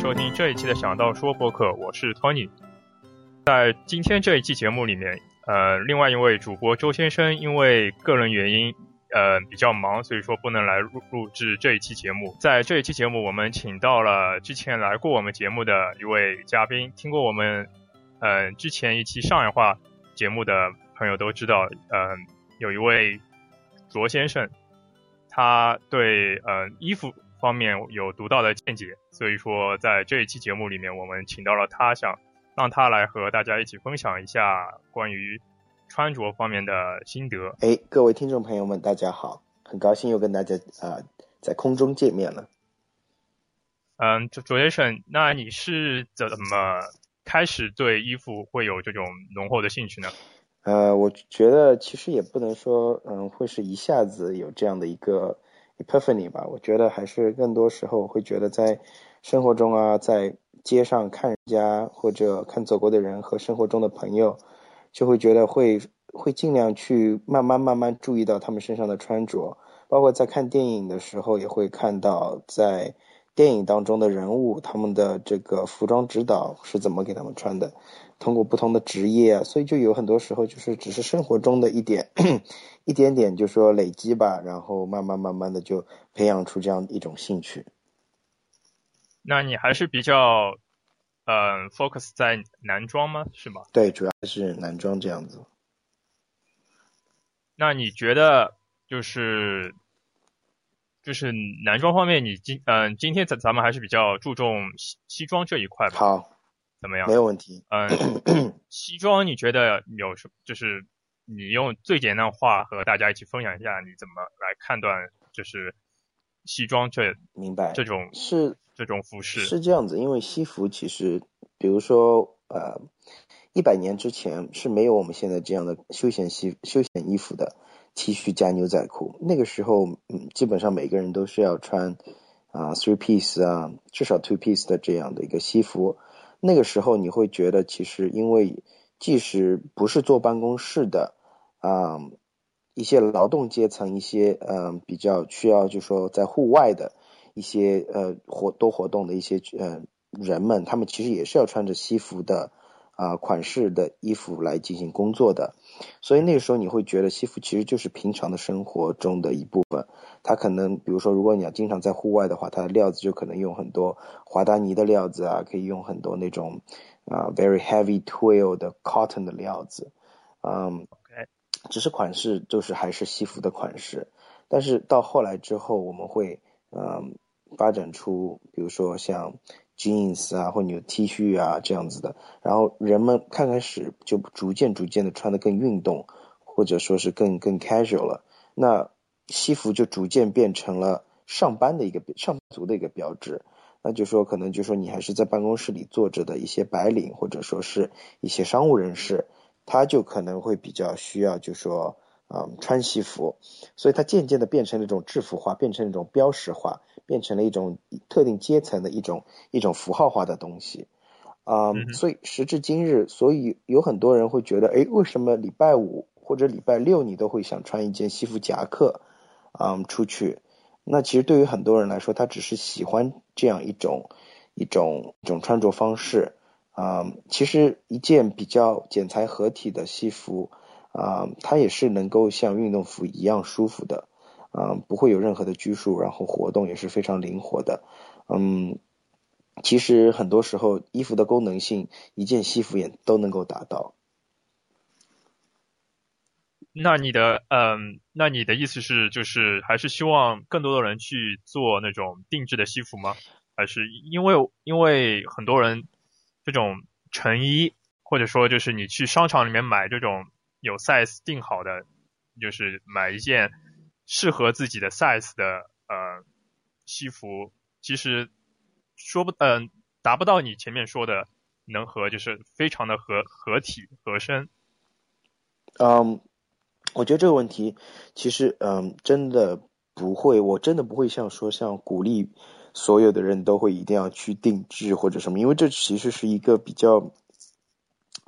收听这一期的《想到说》播客，我是 Tony。在今天这一期节目里面，呃，另外一位主播周先生因为个人原因，呃，比较忙，所以说不能来录录制这一期节目。在这一期节目，我们请到了之前来过我们节目的一位嘉宾，听过我们呃之前一期上海话节目的朋友都知道，呃，有一位卓先生，他对呃衣服。方面有独到的见解，所以说在这一期节目里面，我们请到了他，想让他来和大家一起分享一下关于穿着方面的心得。哎，各位听众朋友们，大家好，很高兴又跟大家啊在空中见面了。嗯，卓卓先生，那你是怎么开始对衣服会有这种浓厚的兴趣呢？呃，我觉得其实也不能说，嗯，会是一下子有这样的一个。Epiphany 吧，我觉得还是更多时候会觉得在生活中啊，在街上看人家或者看走过的人和生活中的朋友，就会觉得会会尽量去慢慢慢慢注意到他们身上的穿着，包括在看电影的时候也会看到在电影当中的人物他们的这个服装指导是怎么给他们穿的。通过不同的职业，所以就有很多时候就是只是生活中的一点一点点，就说累积吧，然后慢慢慢慢的就培养出这样一种兴趣。那你还是比较嗯 focus 在男装吗？是吗？对，主要是男装这样子。那你觉得就是就是男装方面，你今嗯今天咱咱们还是比较注重西西装这一块吧？好。怎么样？没有问题。嗯，西装你觉得有什？就是你用最简单的话和大家一起分享一下，你怎么来判断就是西装这明白。这种是这种服饰。是这样子，因为西服其实，比如说呃，一百年之前是没有我们现在这样的休闲西休闲衣服的 T 恤加牛仔裤，那个时候嗯，基本上每个人都是要穿啊 three piece 啊，至少 two piece 的这样的一个西服。那个时候你会觉得，其实因为即使不是坐办公室的啊，一些劳动阶层，一些嗯比较需要就说在户外的一些呃活多活动的一些呃人们，他们其实也是要穿着西服的。啊，款式的衣服来进行工作的，所以那个时候你会觉得西服其实就是平常的生活中的一部分。它可能，比如说，如果你要经常在户外的话，它的料子就可能用很多华达尼的料子啊，可以用很多那种啊 very heavy twill 的 cotton 的料子，嗯，只是款式就是还是西服的款式。但是到后来之后，我们会嗯发展出，比如说像。jeans 啊，或者有 T 恤啊这样子的，然后人们刚开始就逐渐逐渐的穿的更运动，或者说是更更 casual 了。那西服就逐渐变成了上班的一个上班族的一个标志。那就说可能就说你还是在办公室里坐着的一些白领，或者说是一些商务人士，他就可能会比较需要就说嗯穿西服，所以它渐渐的变成了一种制服化，变成一种标识化。变成了一种特定阶层的一种一种符号化的东西，啊，所以时至今日，所以有很多人会觉得，哎，为什么礼拜五或者礼拜六你都会想穿一件西服夹克，嗯，出去？那其实对于很多人来说，他只是喜欢这样一种一种一种穿着方式，啊，其实一件比较剪裁合体的西服，啊，它也是能够像运动服一样舒服的。啊，不会有任何的拘束，然后活动也是非常灵活的。嗯，其实很多时候衣服的功能性，一件西服也都能够达到。那你的嗯，那你的意思是，就是还是希望更多的人去做那种定制的西服吗？还是因为因为很多人这种成衣，或者说就是你去商场里面买这种有 size 定好的，就是买一件。适合自己的 size 的呃西服，其实说不嗯达不到你前面说的能和就是非常的合合体合身。嗯，我觉得这个问题其实嗯真的不会，我真的不会像说像鼓励所有的人都会一定要去定制或者什么，因为这其实是一个比较。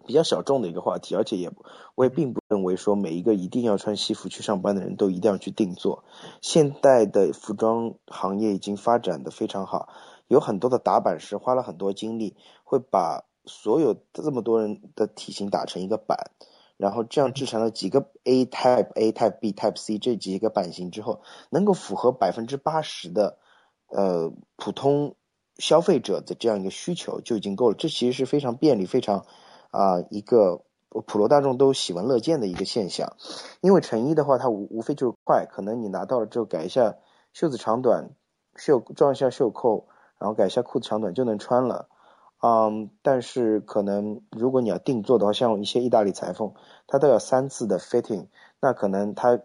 比较小众的一个话题，而且也我也并不认为说每一个一定要穿西服去上班的人都一定要去定做。现代的服装行业已经发展的非常好，有很多的打版师花了很多精力，会把所有这么多人的体型打成一个版，然后这样制成了几个 A type、A type、B type、C 这几个版型之后，能够符合百分之八十的呃普通消费者的这样一个需求就已经够了。这其实是非常便利、非常啊一个普罗大众都喜闻乐见的一个现象。因为成衣的话，它无无非就是快，可能你拿到了之后改一下袖子长短。袖装一下袖扣，然后改一下裤子长短就能穿了，嗯，但是可能如果你要定做的话，像一些意大利裁缝，他都要三次的 fitting，那可能他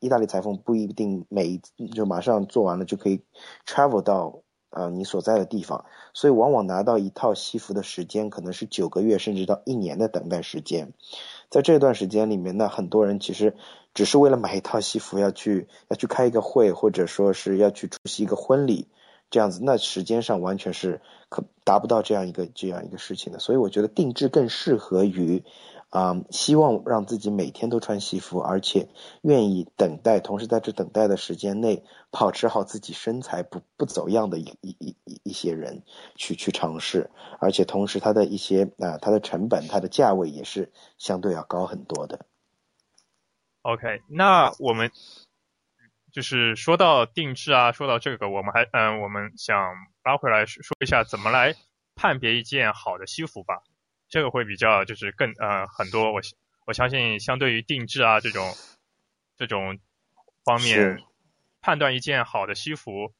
意大利裁缝不一定每就马上做完了就可以 travel 到呃你所在的地方，所以往往拿到一套西服的时间可能是九个月甚至到一年的等待时间。在这段时间里面呢，很多人其实只是为了买一套西服要去要去开一个会，或者说是要去出席一个婚礼，这样子，那时间上完全是可达不到这样一个这样一个事情的。所以我觉得定制更适合于。啊，希望让自己每天都穿西服，而且愿意等待，同时在这等待的时间内保持好自己身材不不走样的一一一一些人去去尝试，而且同时它的一些啊，它的成本、它的价位也是相对要高很多的。OK，那我们就是说到定制啊，说到这个，我们还嗯，我们想拉回来说一下怎么来判别一件好的西服吧。这个会比较就是更呃很多我我相信相对于定制啊这种这种方面判断一件好的西服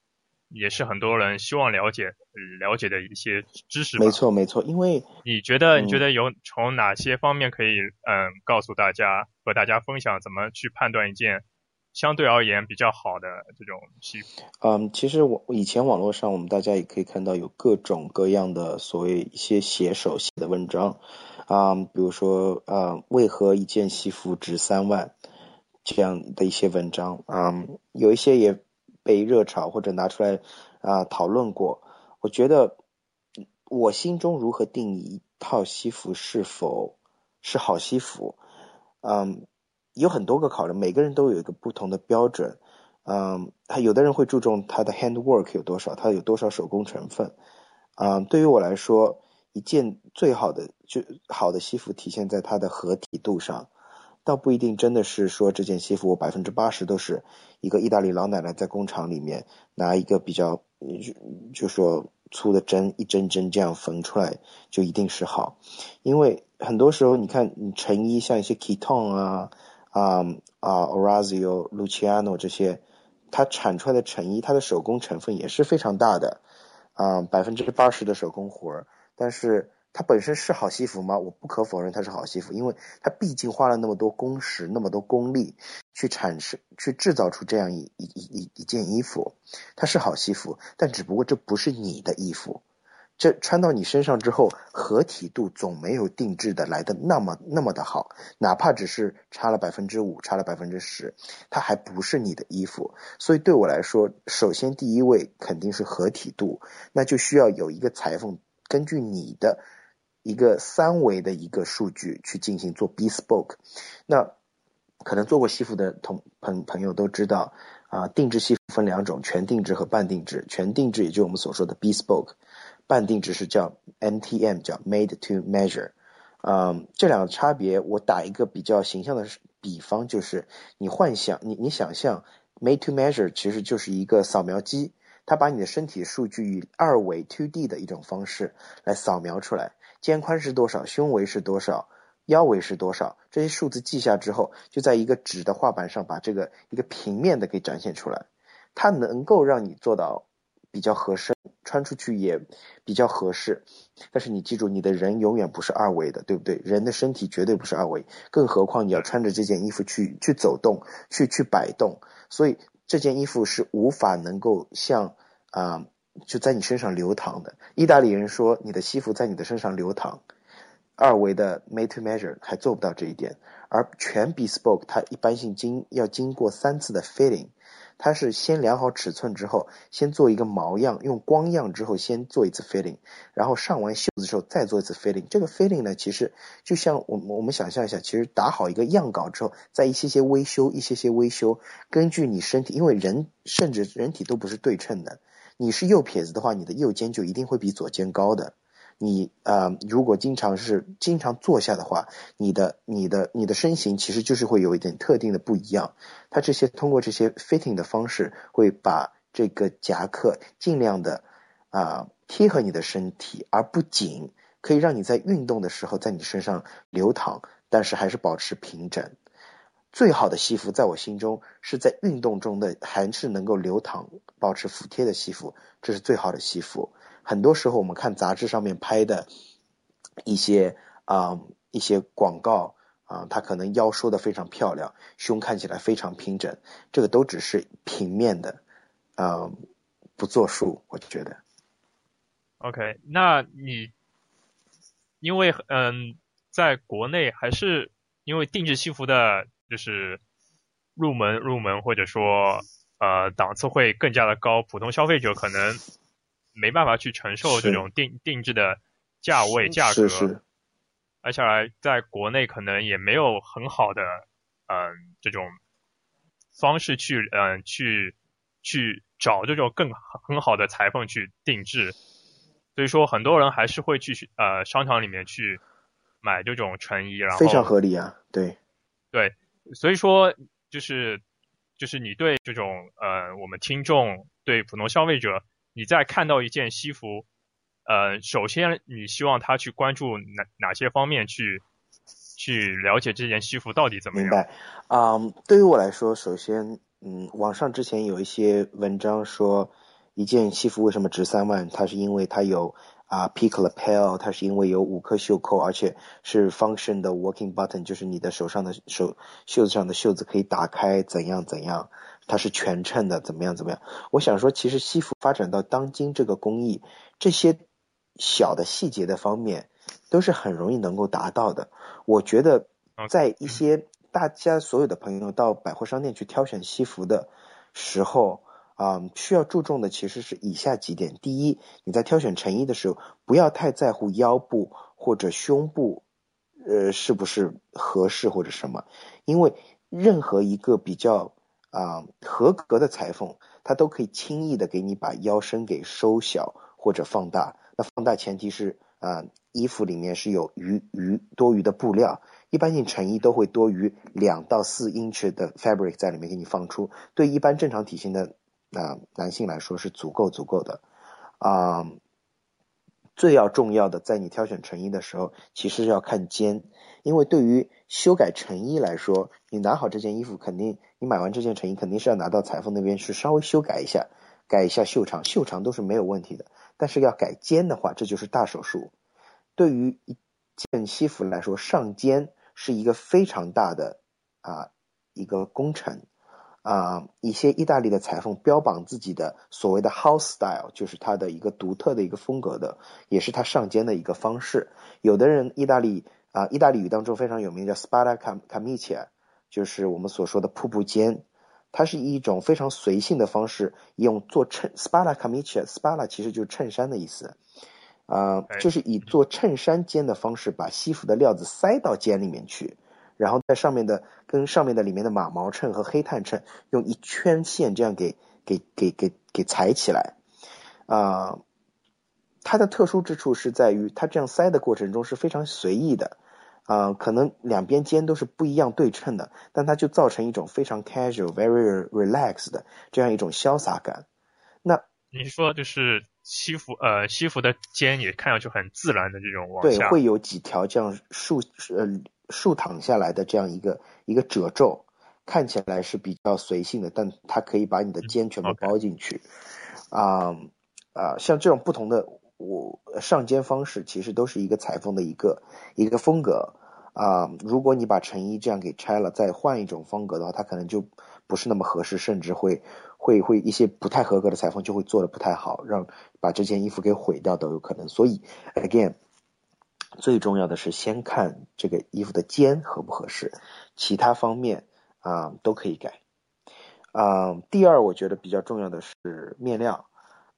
也是很多人希望了解了解的一些知识。没错没错，因为你觉得你觉得有从哪些方面可以嗯告诉大家和大家分享怎么去判断一件。相对而言比较好的这种西服。嗯，其实我以前网络上我们大家也可以看到有各种各样的所谓一些写手写的文章啊，比如说呃为何一件西服值三万这样的一些文章啊，有一些也被热炒或者拿出来啊讨论过。我觉得我心中如何定义一套西服是否是好西服？嗯。有很多个考量，每个人都有一个不同的标准。嗯，他有的人会注重他的 handwork 有多少，他有多少手工成分。嗯，对于我来说，一件最好的就好的西服体现在它的合体度上，倒不一定真的是说这件西服我百分之八十都是一个意大利老奶奶在工厂里面拿一个比较就就说粗的针一针针这样缝出来就一定是好，因为很多时候你看你成衣像一些 k i t o n 啊。啊啊，Orazio、Luciano 这些，它产出来的成衣，它的手工成分也是非常大的，啊，百分之八十的手工活儿。但是它本身是好西服吗？我不可否认它是好西服，因为它毕竟花了那么多工时、那么多功力去产生、去制造出这样一一一一件衣服，它是好西服，但只不过这不是你的衣服。这穿到你身上之后，合体度总没有定制的来的那么那么的好，哪怕只是差了百分之五，差了百分之十，它还不是你的衣服。所以对我来说，首先第一位肯定是合体度，那就需要有一个裁缝根据你的一个三维的一个数据去进行做 bespoke。那可能做过西服的同朋朋友都知道啊，定制西服分两种，全定制和半定制。全定制也就我们所说的 bespoke。半定制是叫 MTM，叫 Made to Measure，嗯，这两个差别，我打一个比较形象的比方，就是你幻想，你你想象 Made to Measure 其实就是一个扫描机，它把你的身体数据以二维 to d 的一种方式来扫描出来，肩宽是多少，胸围是多少，腰围是多少，这些数字记下之后，就在一个纸的画板上把这个一个平面的给展现出来，它能够让你做到。比较合身，穿出去也比较合适。但是你记住，你的人永远不是二维的，对不对？人的身体绝对不是二维，更何况你要穿着这件衣服去去走动，去去摆动。所以这件衣服是无法能够像啊就在你身上流淌的。意大利人说你的西服在你的身上流淌，二维的 made to measure 还做不到这一点。而全 bespoke 它一般性经要经过三次的 fitting。它是先量好尺寸之后，先做一个毛样，用光样之后先做一次 fitting，然后上完袖子之后再做一次 fitting。这个 fitting 呢，其实就像我我们想象一下，其实打好一个样稿之后，再一些些微修，一些些微修，根据你身体，因为人甚至人体都不是对称的，你是右撇子的话，你的右肩就一定会比左肩高的。你啊，如果经常是经常坐下的话，你的你的你的身形其实就是会有一点特定的不一样。它这些通过这些 fitting 的方式，会把这个夹克尽量的啊贴合你的身体，而不紧，可以让你在运动的时候在你身上流淌，但是还是保持平整。最好的西服在我心中是在运动中的还是能够流淌、保持服帖的西服，这是最好的西服。很多时候我们看杂志上面拍的一些啊一些广告啊，它可能腰收的非常漂亮，胸看起来非常平整，这个都只是平面的，啊不作数，我觉得。OK，那你因为嗯，在国内还是因为定制西服的，就是入门入门或者说呃档次会更加的高，普通消费者可能。没办法去承受这种定定制的价位价格，而且来在国内可能也没有很好的嗯这种方式去嗯去去找这种更很好的裁缝去定制，所以说很多人还是会去呃商场里面去买这种成衣，然后非常合理啊，对。对，所以说就是就是你对这种呃我们听众对普通消费者。你在看到一件西服，呃，首先你希望他去关注哪哪些方面去去了解这件西服到底怎么样？明白。啊，对于我来说，首先，嗯，网上之前有一些文章说，一件西服为什么值三万？它是因为它有啊 p i c k l a p e l 它是因为有五颗袖扣，而且是 function 的 working button，就是你的手上的手袖子上的袖子可以打开，怎样怎样。它是全衬的，怎么样？怎么样？我想说，其实西服发展到当今这个工艺，这些小的细节的方面都是很容易能够达到的。我觉得，在一些大家所有的朋友到百货商店去挑选西服的时候啊，需要注重的其实是以下几点：第一，你在挑选成衣的时候，不要太在乎腰部或者胸部，呃，是不是合适或者什么，因为任何一个比较。啊，合格的裁缝他都可以轻易的给你把腰身给收小或者放大。那放大前提是啊，衣服里面是有余余多余的布料，一般性成衣都会多余两到四英尺的 fabric 在里面给你放出。对一般正常体型的啊男性来说是足够足够的。啊，最要重要的在你挑选成衣的时候，其实要看肩，因为对于修改成衣来说，你拿好这件衣服肯定。你买完这件成衣，肯定是要拿到裁缝那边去稍微修改一下，改一下袖长，袖长都是没有问题的。但是要改肩的话，这就是大手术。对于一件西服来说，上肩是一个非常大的啊一个工程啊。一些意大利的裁缝标榜自己的所谓的 house style，就是它的一个独特的一个风格的，也是它上肩的一个方式。有的人意大利啊，意大利语当中非常有名叫 spada camicia。就是我们所说的瀑布肩，它是一种非常随性的方式，用做衬 spalla camicia，spalla 其实就是衬衫的意思，啊，就是以做衬衫肩的方式把西服的料子塞到肩里面去，然后在上面的跟上面的里面的马毛衬和黑炭衬用一圈线这样给给给给给裁起来，啊，它的特殊之处是在于它这样塞的过程中是非常随意的。啊，可能两边肩都是不一样对称的，但它就造成一种非常 casual、very relaxed 的这样一种潇洒感。那你说就是西服，呃，西服的肩也看上去很自然的这种往下，对，会有几条这样竖呃竖躺下来的这样一个一个褶皱，看起来是比较随性的，但它可以把你的肩全部包进去。啊啊，像这种不同的我上肩方式，其实都是一个裁缝的一个一个风格。啊，如果你把成衣这样给拆了，再换一种风格的话，它可能就不是那么合适，甚至会会会一些不太合格的裁缝就会做的不太好，让把这件衣服给毁掉都有可能。所以，again，最重要的是先看这个衣服的肩合不合适，其他方面啊都可以改。啊，第二，我觉得比较重要的是面料。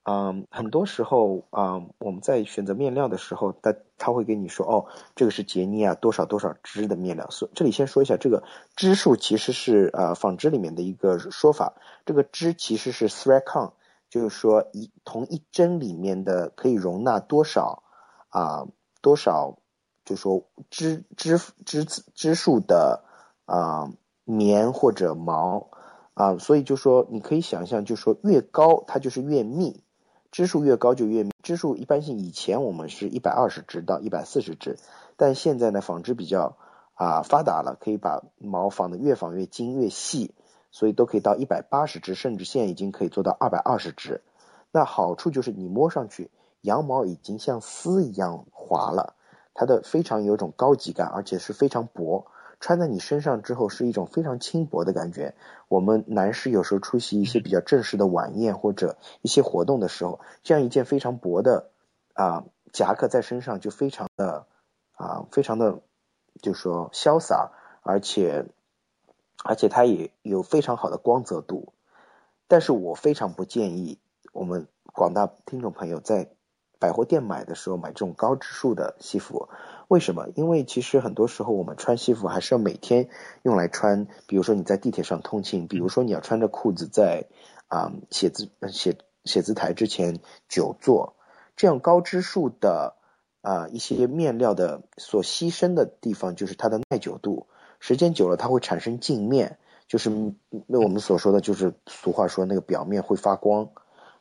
嗯，很多时候啊，我们在选择面料的时候，他他会跟你说，哦，这个是杰尼亚多少多少支的面料。所这里先说一下，这个支数其实是呃纺织里面的一个说法，这个支其实是 thread count，就是说一同一针里面的可以容纳多少啊多少，就说织织织织数的啊棉或者毛啊，所以就说你可以想象，就说越高它就是越密，支数越高就越密。支数一般性以前我们是一百二十支到一百四十支，但现在呢纺织比较啊发达了，可以把毛纺的越纺越精越细。所以都可以到一百八十只，甚至现在已经可以做到二百二十只。那好处就是你摸上去，羊毛已经像丝一样滑了，它的非常有种高级感，而且是非常薄，穿在你身上之后是一种非常轻薄的感觉。我们男士有时候出席一些比较正式的晚宴或者一些活动的时候，这样一件非常薄的啊夹克在身上就非常的啊非常的就说潇洒，而且。而且它也有非常好的光泽度，但是我非常不建议我们广大听众朋友在百货店买的时候买这种高支数的西服。为什么？因为其实很多时候我们穿西服还是要每天用来穿，比如说你在地铁上通勤，比如说你要穿着裤子在啊写字写写字台之前久坐，这样高支数的啊一些面料的所牺牲的地方就是它的耐久度。时间久了，它会产生镜面，就是那我们所说的就是俗话说那个表面会发光。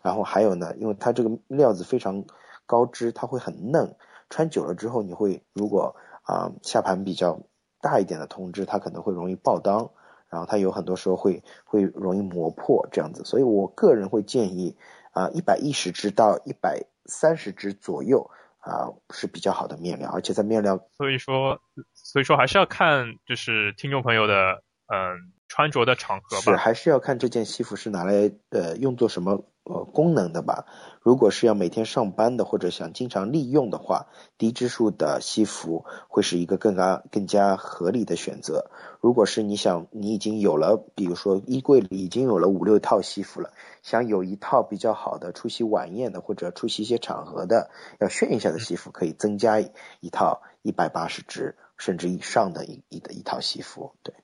然后还有呢，因为它这个料子非常高支，它会很嫩，穿久了之后，你会如果啊下盘比较大一点的通知，它可能会容易爆裆，然后它有很多时候会会容易磨破这样子。所以我个人会建议啊一百一十支到一百三十支左右。啊，是比较好的面料，而且在面料，所以说，所以说还是要看就是听众朋友的嗯穿着的场合吧，是还是要看这件西服是拿来呃用作什么。呃，功能的吧。如果是要每天上班的，或者想经常利用的话，低支数的西服会是一个更加更加合理的选择。如果是你想你已经有了，比如说衣柜里已经有了五六套西服了，想有一套比较好的出席晚宴的或者出席一些场合的要炫一下的西服，可以增加一套一百八十支甚至以上的一一的一套西服。对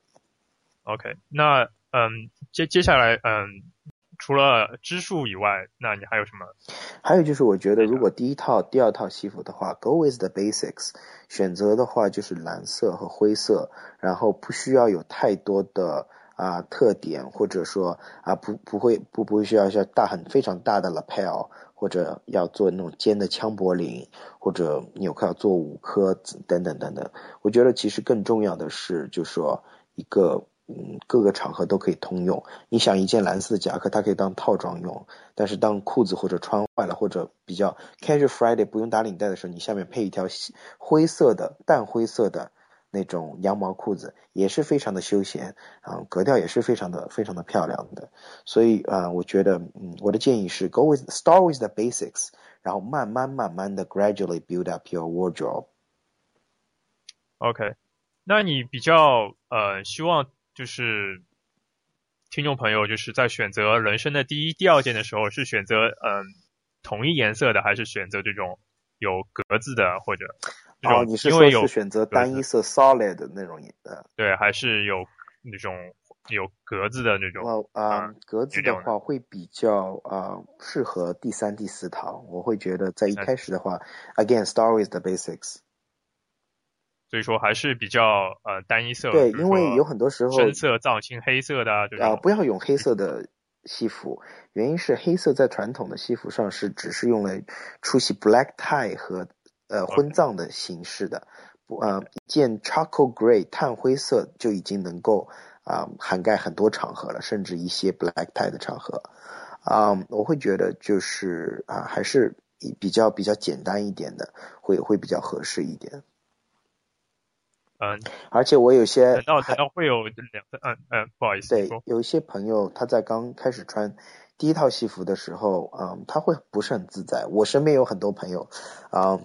，OK，那嗯接接下来嗯。除了支数以外，那你还有什么？还有就是，我觉得如果第一套、第二套西服的话，Go with the basics，选择的话就是蓝色和灰色，然后不需要有太多的啊特点，或者说啊不不会不不会需要像大很非常大的 lapel，或者要做那种尖的枪柏领，或者纽扣要做五颗等等等等。我觉得其实更重要的是，就说一个。嗯，各个场合都可以通用。你想一件蓝色的夹克，它可以当套装用，但是当裤子或者穿坏了，或者比较 casual Friday 不用打领带的时候，你下面配一条灰色的淡灰色的那种羊毛裤子，也是非常的休闲，啊，格调也是非常的非常的漂亮的。所以啊，我觉得，嗯，我的建议是 go with start with the basics，然后慢慢慢慢的 gradually build up your wardrobe。OK，那你比较呃希望。就是听众朋友，就是在选择人生的第一、第二件的时候，是选择嗯同一颜色的，还是选择这种有格子的，或者哦，你是说是选择单一色 solid 的那种颜色？对，还是有那种有格子的那种？哦啊，格子的话会比较啊适合第三、第四套。我会觉得在一开始的话，again start with the basics。所以说还是比较呃单一色，对，因为有很多时候深色、藏青、黑色的啊，不要用黑色的西服，原因是黑色在传统的西服上是只是用来出席 black tie 和呃婚葬的形式的，不呃一件 charcoal grey 炭灰色就已经能够啊涵盖很多场合了，甚至一些 black tie 的场合。啊，我会觉得就是啊还是比较比较简单一点的，会会比较合适一点。嗯，而且我有些等到等到会有两个，嗯嗯，不好意思，对，有一些朋友他在刚开始穿第一套西服的时候，嗯，他会不是很自在。我身边有很多朋友，啊，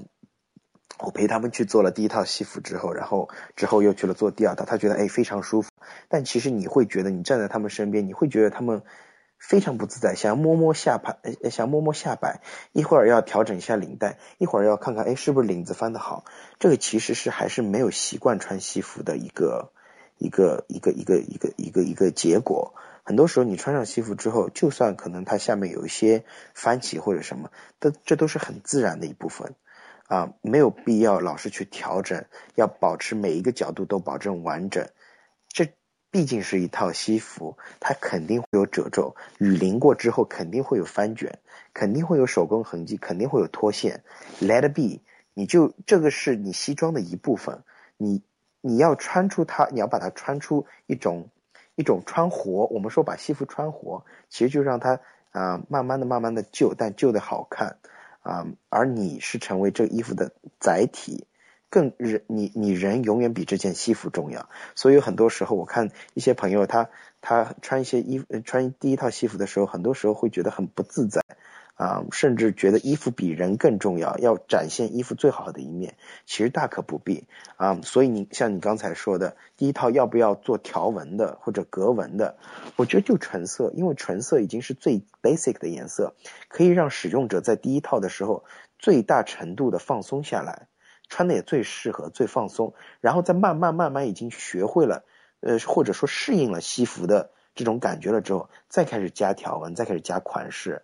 我陪他们去做了第一套西服之后，然后之后又去了做第二套，他觉得哎非常舒服。但其实你会觉得你站在他们身边，你会觉得他们。非常不自在，想要摸摸下盘，呃，想摸摸下摆，一会儿要调整一下领带，一会儿要看看，哎，是不是领子翻得好？这个其实是还是没有习惯穿西服的一个一个一个一个一个一个一个结果。很多时候你穿上西服之后，就算可能它下面有一些翻起或者什么，这这都是很自然的一部分啊，没有必要老是去调整，要保持每一个角度都保证完整。毕竟是一套西服，它肯定会有褶皱，雨淋过之后肯定会有翻卷，肯定会有手工痕迹，肯定会有脱线。Let it be，你就这个是你西装的一部分，你你要穿出它，你要把它穿出一种。一种穿活，我们说把西服穿活，其实就让它啊慢慢的、慢慢的旧，但旧的好看啊。而你是成为这衣服的载体，更人你你人永远比这件西服重要。所以很多时候，我看一些朋友他他穿一些衣服，穿第一套西服的时候，很多时候会觉得很不自在。啊，甚至觉得衣服比人更重要，要展现衣服最好的一面，其实大可不必啊。所以你像你刚才说的，第一套要不要做条纹的或者格纹的？我觉得就纯色，因为纯色已经是最 basic 的颜色，可以让使用者在第一套的时候最大程度的放松下来，穿的也最适合、最放松，然后再慢慢慢慢已经学会了，呃，或者说适应了西服的这种感觉了之后，再开始加条纹，再开始加款式。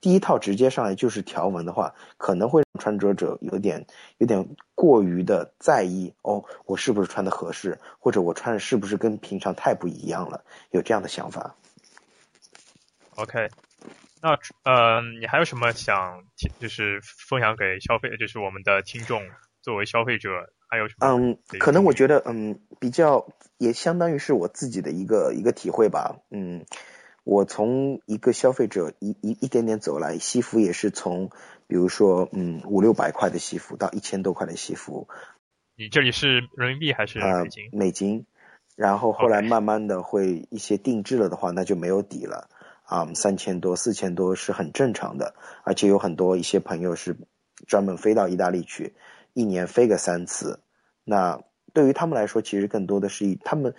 第一套直接上来就是条纹的话，可能会让穿着者有点有点过于的在意哦，我是不是穿的合适，或者我穿的是不是跟平常太不一样了，有这样的想法。OK，那呃，你还有什么想就是分享给消费，就是我们的听众作为消费者还有什么？嗯，可能我觉得嗯比较也相当于是我自己的一个一个体会吧，嗯。我从一个消费者一一一点点走来，西服也是从，比如说，嗯，五六百块的西服到一千多块的西服。你这里是人民币还是美金？美金。然后后来慢慢的会一些定制了的话，那就没有底了。啊，三千多、四千多是很正常的，而且有很多一些朋友是专门飞到意大利去，一年飞个三次。那对于他们来说，其实更多的是以他们。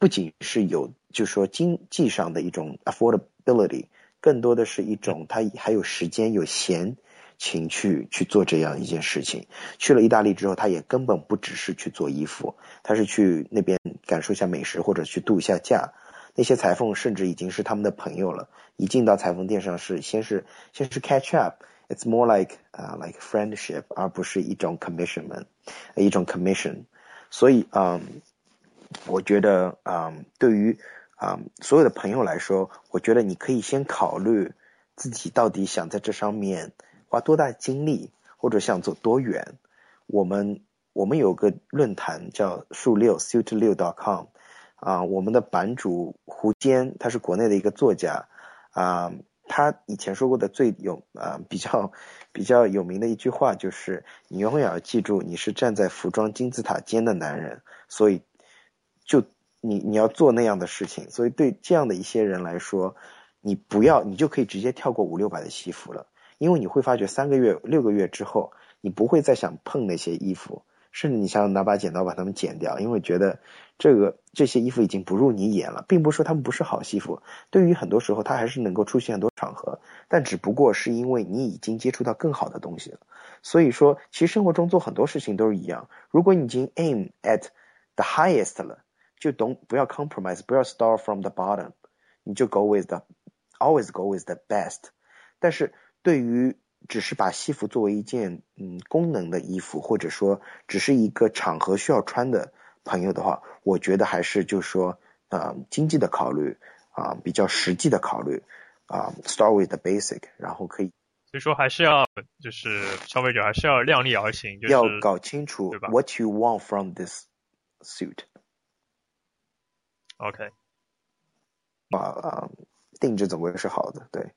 不仅是有，就是说经济上的一种 affordability，更多的是一种他还有时间有闲情去去做这样一件事情。去了意大利之后，他也根本不只是去做衣服，他是去那边感受一下美食或者去度一下假。那些裁缝甚至已经是他们的朋友了。一进到裁缝店上是先是先是 catch up It's more like 啊 like friendship，而不是一种 commissionment，一种 commission。所以嗯。我觉得，嗯，对于，嗯，所有的朋友来说，我觉得你可以先考虑自己到底想在这上面花多大精力，或者想走多远。我们我们有个论坛叫数六 suit 六 dot com，啊，我们的版主胡坚他是国内的一个作家，啊，他以前说过的最有啊比较 比较有名的一句话就是，你永远要记住，你是站在服装金字塔尖的男人，所以。就你你要做那样的事情，所以对这样的一些人来说，你不要你就可以直接跳过五六百的西服了，因为你会发觉三个月六个月之后，你不会再想碰那些衣服，甚至你想拿把剪刀把它们剪掉，因为觉得这个这些衣服已经不入你眼了，并不是说他们不是好西服，对于很多时候它还是能够出现很多场合，但只不过是因为你已经接触到更好的东西了，所以说其实生活中做很多事情都是一样，如果你已经 aim at the highest 了。就 don't 不要 compromise，不要 start from the bottom，你就 go with the always go with the best。但是对于只是把西服作为一件嗯功能的衣服，或者说只是一个场合需要穿的朋友的话，我觉得还是就是说啊经济的考虑啊比较实际的考虑啊 start with the basic，然后可以。所以说还是要就是消费者还是要量力而行，要搞清楚 what you want from this suit。OK，啊啊，定制总归是好的，对。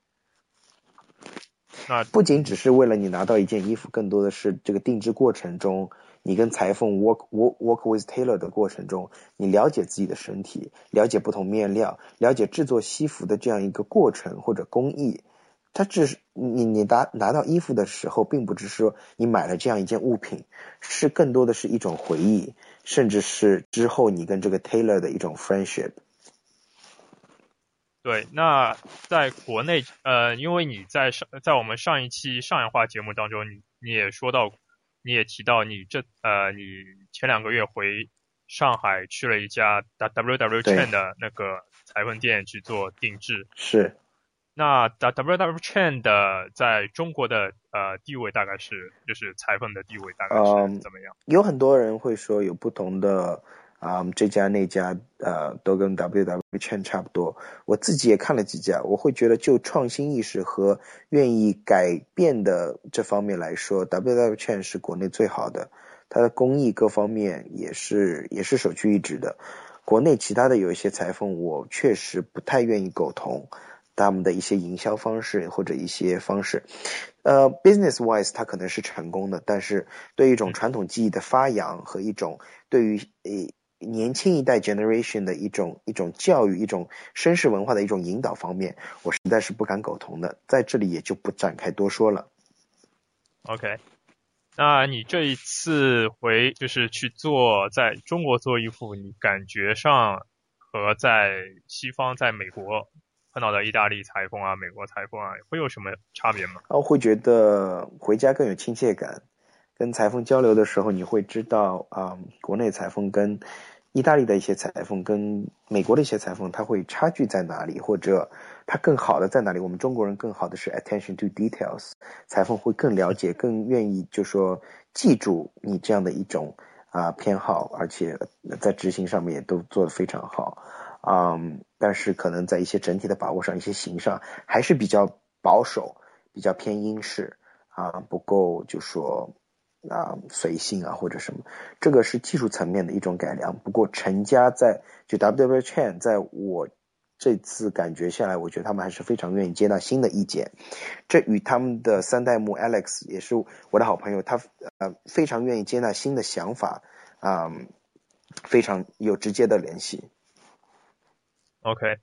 那不仅只是为了你拿到一件衣服，更多的是这个定制过程中，你跟裁缝 work work work with tailor 的过程中，你了解自己的身体，了解不同面料，了解制作西服的这样一个过程或者工艺。它只是你你拿拿到衣服的时候，并不只是说你买了这样一件物品，是更多的是一种回忆。甚至是之后你跟这个 Taylor 的一种 friendship。对，那在国内，呃，因为你在上在我们上一期上海话节目当中，你你也说到，你也提到你这呃，你前两个月回上海去了一家 W W Chain 的那个裁缝店去做定制。是。那 W W Chain 的在中国的呃地位大概是，就是裁缝的地位大概是怎么样？有很多人会说有不同的。啊，这家那家，呃，都跟 W W Chain 差不多。我自己也看了几家，我会觉得就创新意识和愿意改变的这方面来说，W W Chain 是国内最好的。它的工艺各方面也是也是首屈一指的。国内其他的有一些裁缝，我确实不太愿意苟同他们的一些营销方式或者一些方式。呃，business wise 它可能是成功的，但是对一种传统技艺的发扬和一种对于呃。年轻一代 generation 的一种一种教育，一种绅士文化的一种引导方面，我实在是不敢苟同的，在这里也就不展开多说了。OK，那你这一次回就是去做在中国做衣服，你感觉上和在西方在美国碰到的意大利裁缝啊、美国裁缝啊，会有什么差别吗？我会觉得回家更有亲切感，跟裁缝交流的时候，你会知道啊，国内裁缝跟意大利的一些裁缝跟美国的一些裁缝，他会差距在哪里，或者他更好的在哪里？我们中国人更好的是 attention to details，裁缝会更了解、更愿意就说记住你这样的一种啊偏好，而且在执行上面也都做得非常好。嗯，但是可能在一些整体的把握上、一些形上还是比较保守，比较偏英式啊，不够就说。啊，随性啊，或者什么，这个是技术层面的一种改良。不过陈家在就 W W Chain，在我这次感觉下来，我觉得他们还是非常愿意接纳新的意见。这与他们的三代目 Alex 也是我的好朋友，他呃非常愿意接纳新的想法啊，非常有直接的联系。OK，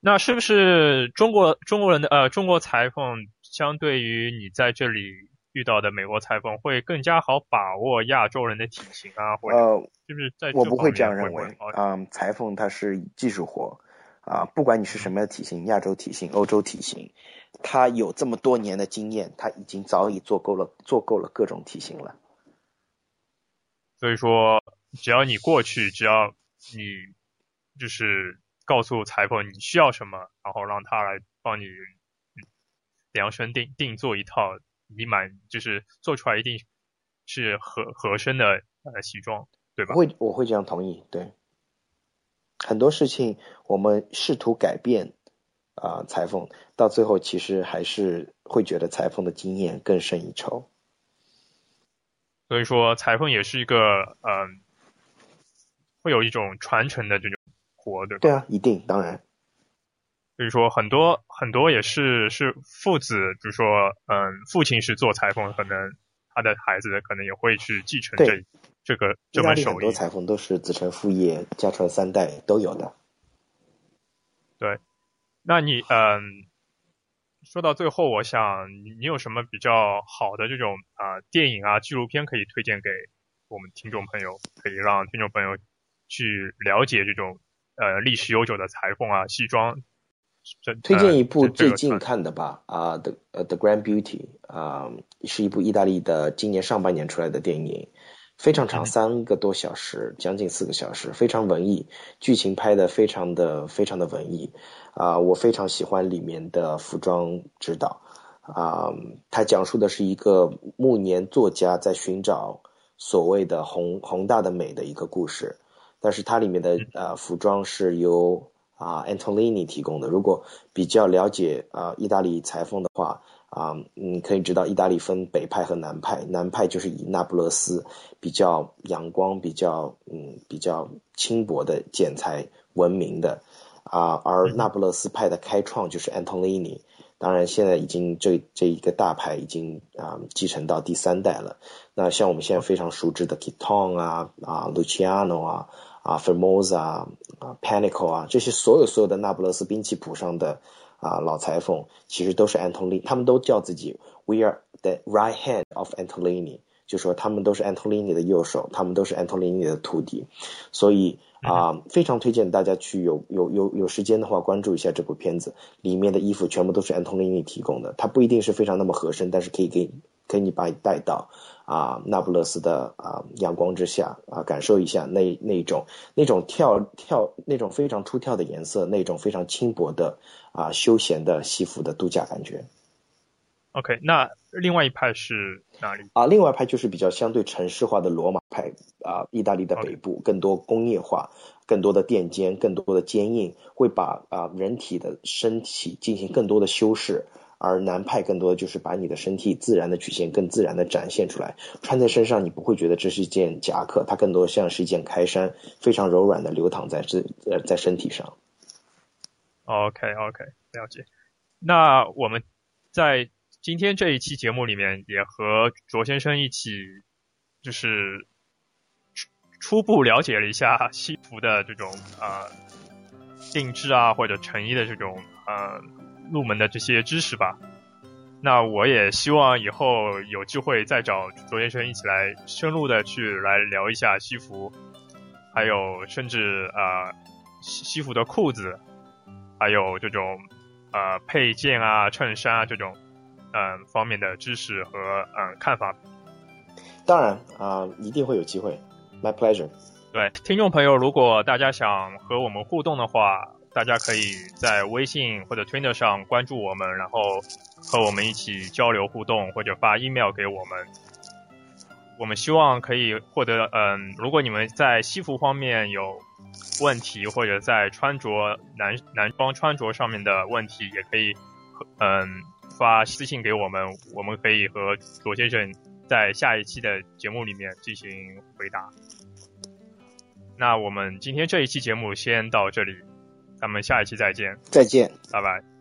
那是不是中国中国人的呃中国裁缝相对于你在这里？遇到的美国裁缝会更加好把握亚洲人的体型啊，或者就是在我不会这样认为啊，裁缝他是技术活啊，不管你是什么样的体型，亚洲体型、欧洲体型，他有这么多年的经验，他已经早已做够了做够了各种体型了。所以说，只要你过去，只要你就是告诉裁缝你需要什么，然后让他来帮你量身定定做一套。你满就是做出来一定是合合身的呃西装，对吧？会，我会这样同意。对，很多事情我们试图改变啊，裁缝到最后其实还是会觉得裁缝的经验更胜一筹。所以说，裁缝也是一个嗯，会有一种传承的这种活，对吧？对啊，一定，当然。所以说很多很多也是是父子，就是说，嗯，父亲是做裁缝，可能他的孩子可能也会去继承这这个这门手艺。很多裁缝都是子承父业，家传三代都有的。对，那你嗯，说到最后，我想你有什么比较好的这种啊电影啊纪录片可以推荐给我们听众朋友，可以让听众朋友去了解这种呃历史悠久的裁缝啊西装。推荐一部最近看的吧，啊，The 呃 The Grand Beauty 啊，是一部意大利的今年上半年出来的电影，非常长，三个多小时，将近四个小时，非常文艺，剧情拍的非常的非常的文艺，啊，我非常喜欢里面的服装指导，啊，它讲述的是一个暮年作家在寻找所谓的宏宏大的美的一个故事，但是它里面的呃服装是由啊，Antolini 提供的。如果比较了解啊意大利裁缝的话，啊，你可以知道意大利分北派和南派。南派就是以那不勒斯比较阳光、比较嗯比较轻薄的剪裁闻名的啊，而那不勒斯派的开创就是 Antolini。当然，现在已经这这一个大牌已经啊继承到第三代了。那像我们现在非常熟知的 k i t o n 啊啊，Luciano 啊。啊 Fermosa 啊，Panico 啊，这些所有所有的那不勒斯兵器谱上的啊老裁缝，其实都是 Antolini，他们都叫自己 We are the right hand of Antolini，就说他们都是 Antolini 的右手，他们都是 Antolini 的徒弟，所以啊，非常推荐大家去有有有有时间的话关注一下这部片子，里面的衣服全部都是 Antolini 提供的，它不一定是非常那么合身，但是可以给给你把你带到啊那不勒斯的啊阳光之下啊，感受一下那那种那种跳跳那种非常出跳的颜色，那种非常轻薄的啊休闲的西服的度假感觉。OK，那另外一派是哪里？啊，另外一派就是比较相对城市化的罗马派啊，意大利的北部更多工业化，更多的垫肩，更多的坚硬，会把啊人体的身体进行更多的修饰。而南派更多的就是把你的身体自然的曲线更自然的展现出来，穿在身上你不会觉得这是一件夹克，它更多像是一件开衫，非常柔软的流淌在这呃在身体上。OK OK，了解。那我们在今天这一期节目里面也和卓先生一起，就是初初步了解了一下西服的这种呃定制啊或者成衣的这种呃。入门的这些知识吧，那我也希望以后有机会再找卓先生一起来深入的去来聊一下西服，还有甚至啊西西服的裤子，还有这种呃配件啊衬衫啊这种嗯方面的知识和嗯看法。当然啊，一定会有机会，My pleasure。对，听众朋友，如果大家想和我们互动的话。大家可以在微信或者 Twitter 上关注我们，然后和我们一起交流互动，或者发 email 给我们。我们希望可以获得，嗯，如果你们在西服方面有问题，或者在穿着男男装穿着上面的问题，也可以，嗯，发私信给我们，我们可以和左先生在下一期的节目里面进行回答。那我们今天这一期节目先到这里。咱们下一期再见，再见，拜拜。